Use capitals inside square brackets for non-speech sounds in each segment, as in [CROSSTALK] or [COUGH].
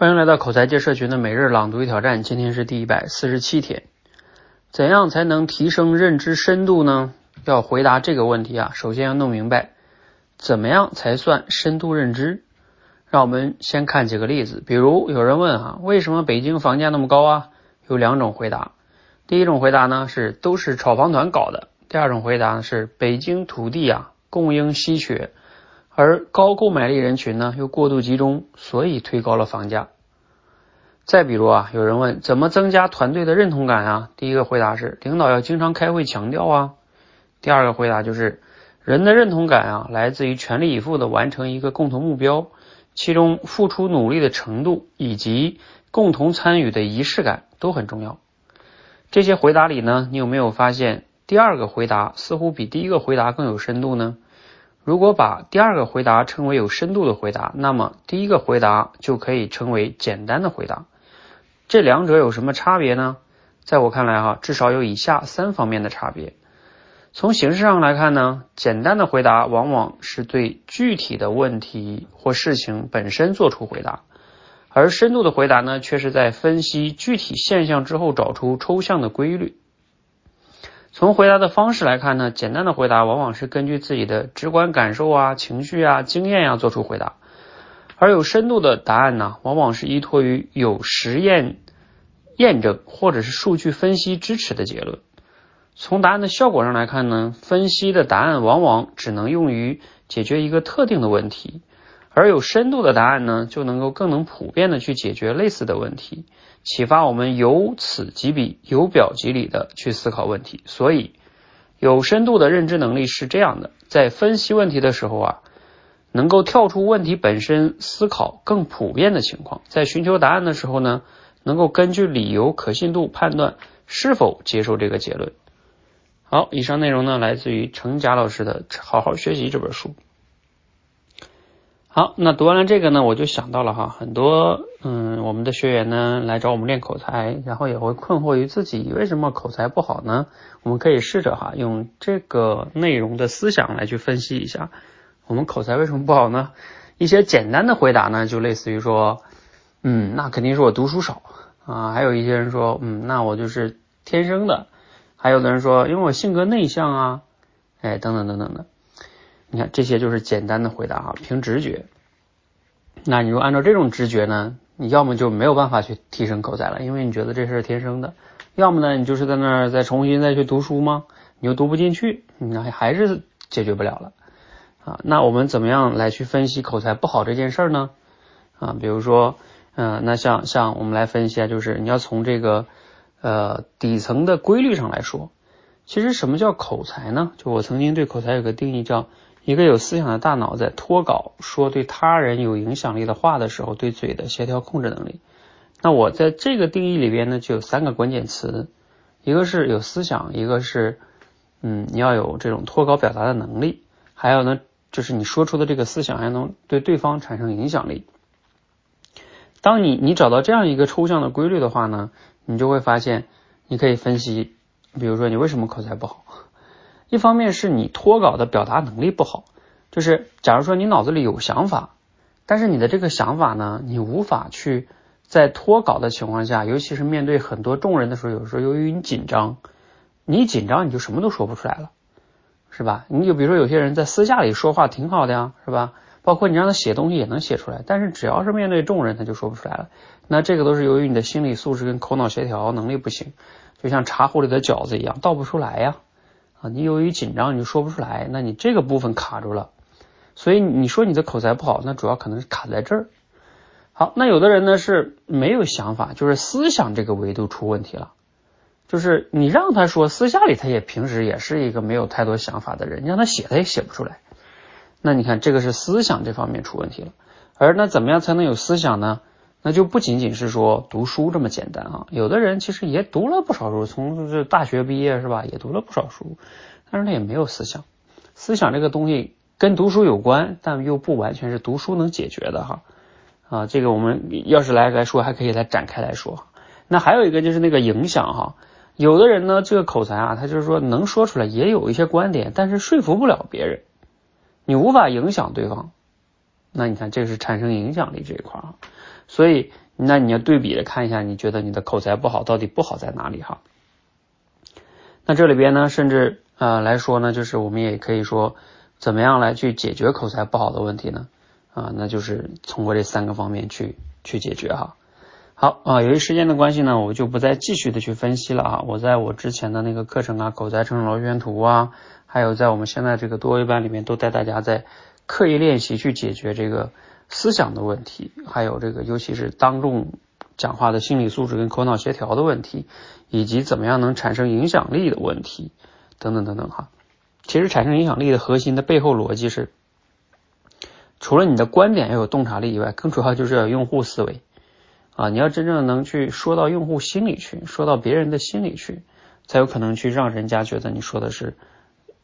欢迎来到口才界社群的每日朗读与挑战，今天是第一百四十七天。怎样才能提升认知深度呢？要回答这个问题啊，首先要弄明白怎么样才算深度认知。让我们先看几个例子，比如有人问啊，为什么北京房价那么高啊？有两种回答。第一种回答呢是都是炒房团搞的，第二种回答呢是北京土地啊供应稀缺。而高购买力人群呢又过度集中，所以推高了房价。再比如啊，有人问怎么增加团队的认同感啊？第一个回答是领导要经常开会强调啊。第二个回答就是人的认同感啊来自于全力以赴的完成一个共同目标，其中付出努力的程度以及共同参与的仪式感都很重要。这些回答里呢，你有没有发现第二个回答似乎比第一个回答更有深度呢？如果把第二个回答称为有深度的回答，那么第一个回答就可以称为简单的回答。这两者有什么差别呢？在我看来，哈，至少有以下三方面的差别。从形式上来看呢，简单的回答往往是对具体的问题或事情本身做出回答，而深度的回答呢，却是在分析具体现象之后找出抽象的规律。从回答的方式来看呢，简单的回答往往是根据自己的直观感受啊、情绪啊、经验呀做出回答，而有深度的答案呢，往往是依托于有实验验证或者是数据分析支持的结论。从答案的效果上来看呢，分析的答案往往只能用于解决一个特定的问题。而有深度的答案呢，就能够更能普遍的去解决类似的问题，启发我们由此及彼、由表及里的去思考问题。所以，有深度的认知能力是这样的：在分析问题的时候啊，能够跳出问题本身思考更普遍的情况；在寻求答案的时候呢，能够根据理由可信度判断是否接受这个结论。好，以上内容呢，来自于程佳老师的《好好学习》这本书。好，那读完了这个呢，我就想到了哈，很多嗯，我们的学员呢来找我们练口才，然后也会困惑于自己为什么口才不好呢？我们可以试着哈，用这个内容的思想来去分析一下，我们口才为什么不好呢？一些简单的回答呢，就类似于说，嗯，那肯定是我读书少啊，还有一些人说，嗯，那我就是天生的，还有的人说，因为我性格内向啊，哎，等等等等的。你看，这些就是简单的回答哈，凭直觉。那你说按照这种直觉呢，你要么就没有办法去提升口才了，因为你觉得这是天生的；要么呢，你就是在那儿再重新再去读书吗？你又读不进去，你还是解决不了了啊。那我们怎么样来去分析口才不好这件事儿呢？啊，比如说，嗯，那像像我们来分析啊，就是你要从这个呃底层的规律上来说，其实什么叫口才呢？就我曾经对口才有个定义叫。一个有思想的大脑在脱稿说对他人有影响力的话的时候，对嘴的协调控制能力。那我在这个定义里边呢，就有三个关键词，一个是有思想，一个是嗯你要有这种脱稿表达的能力，还有呢就是你说出的这个思想还能对对方产生影响力。当你你找到这样一个抽象的规律的话呢，你就会发现你可以分析，比如说你为什么口才不好。一方面是你脱稿的表达能力不好，就是假如说你脑子里有想法，但是你的这个想法呢，你无法去在脱稿的情况下，尤其是面对很多众人的时候，有时候由于你紧张，你紧张你就什么都说不出来了，是吧？你就比如说有些人在私下里说话挺好的呀，是吧？包括你让他写东西也能写出来，但是只要是面对众人，他就说不出来了。那这个都是由于你的心理素质跟口脑协调能力不行，就像茶壶里的饺子一样，倒不出来呀。啊，你由于紧张，你就说不出来，那你这个部分卡住了，所以你说你的口才不好，那主要可能是卡在这儿。好，那有的人呢是没有想法，就是思想这个维度出问题了，就是你让他说，私下里他也平时也是一个没有太多想法的人，你让他写他也写不出来。那你看这个是思想这方面出问题了，而那怎么样才能有思想呢？那就不仅仅是说读书这么简单啊，有的人其实也读了不少书，从这大学毕业是吧，也读了不少书，但是他也没有思想。思想这个东西跟读书有关，但又不完全是读书能解决的哈。啊，这个我们要是来来说，还可以来展开来说。那还有一个就是那个影响哈，有的人呢，这个口才啊，他就是说能说出来，也有一些观点，但是说服不了别人，你无法影响对方。那你看，这是产生影响力这一块啊。所以那你要对比的看一下，你觉得你的口才不好到底不好在哪里哈？那这里边呢，甚至啊来说呢，就是我们也可以说，怎么样来去解决口才不好的问题呢？啊，那就是通过这三个方面去去解决哈。好啊，由于时间的关系呢，我就不再继续的去分析了啊。我在我之前的那个课程啊，口才成长螺旋图啊，还有在我们现在这个多维班里面，都带大家在刻意练习去解决这个思想的问题，还有这个尤其是当众讲话的心理素质跟口脑协调的问题，以及怎么样能产生影响力的问题等等等等哈。其实产生影响力的核心的背后逻辑是，除了你的观点要有洞察力以外，更主要就是要用户思维。啊，你要真正能去说到用户心里去，说到别人的心里去，才有可能去让人家觉得你说的是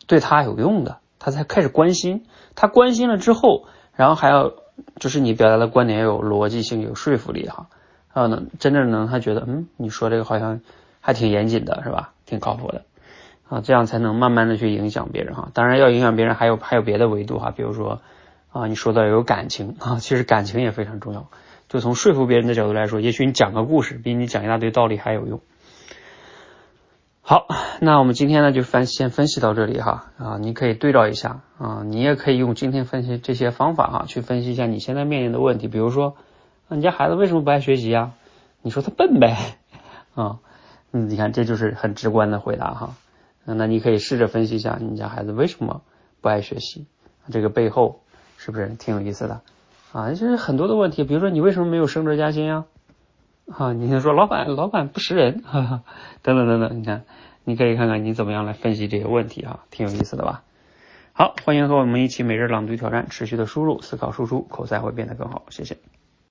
对他有用的，他才开始关心。他关心了之后，然后还要就是你表达的观点要有逻辑性、有说服力哈，然后能真正能他觉得嗯，你说这个好像还挺严谨的，是吧？挺靠谱的啊，这样才能慢慢的去影响别人哈。当然要影响别人，还有还有别的维度哈，比如说啊，你说的有感情 [LAUGHS] 啊，其实感情也非常重要。就从说服别人的角度来说，也许你讲个故事比你讲一大堆道理还有用。好，那我们今天呢就分先分析到这里哈啊，你可以对照一下啊，你也可以用今天分析这些方法哈去分析一下你现在面临的问题。比如说，你家孩子为什么不爱学习啊？你说他笨呗啊？嗯，你看这就是很直观的回答哈。那你可以试着分析一下你家孩子为什么不爱学习，这个背后是不是挺有意思的？啊，就是很多的问题，比如说你为什么没有升职加薪啊？啊，你先说老板老板不识人，哈哈，等等等等，你看，你可以看看你怎么样来分析这些问题啊，挺有意思的吧？好，欢迎和我们一起每日朗读挑战，持续的输入、思考、输出，口才会变得更好，谢谢。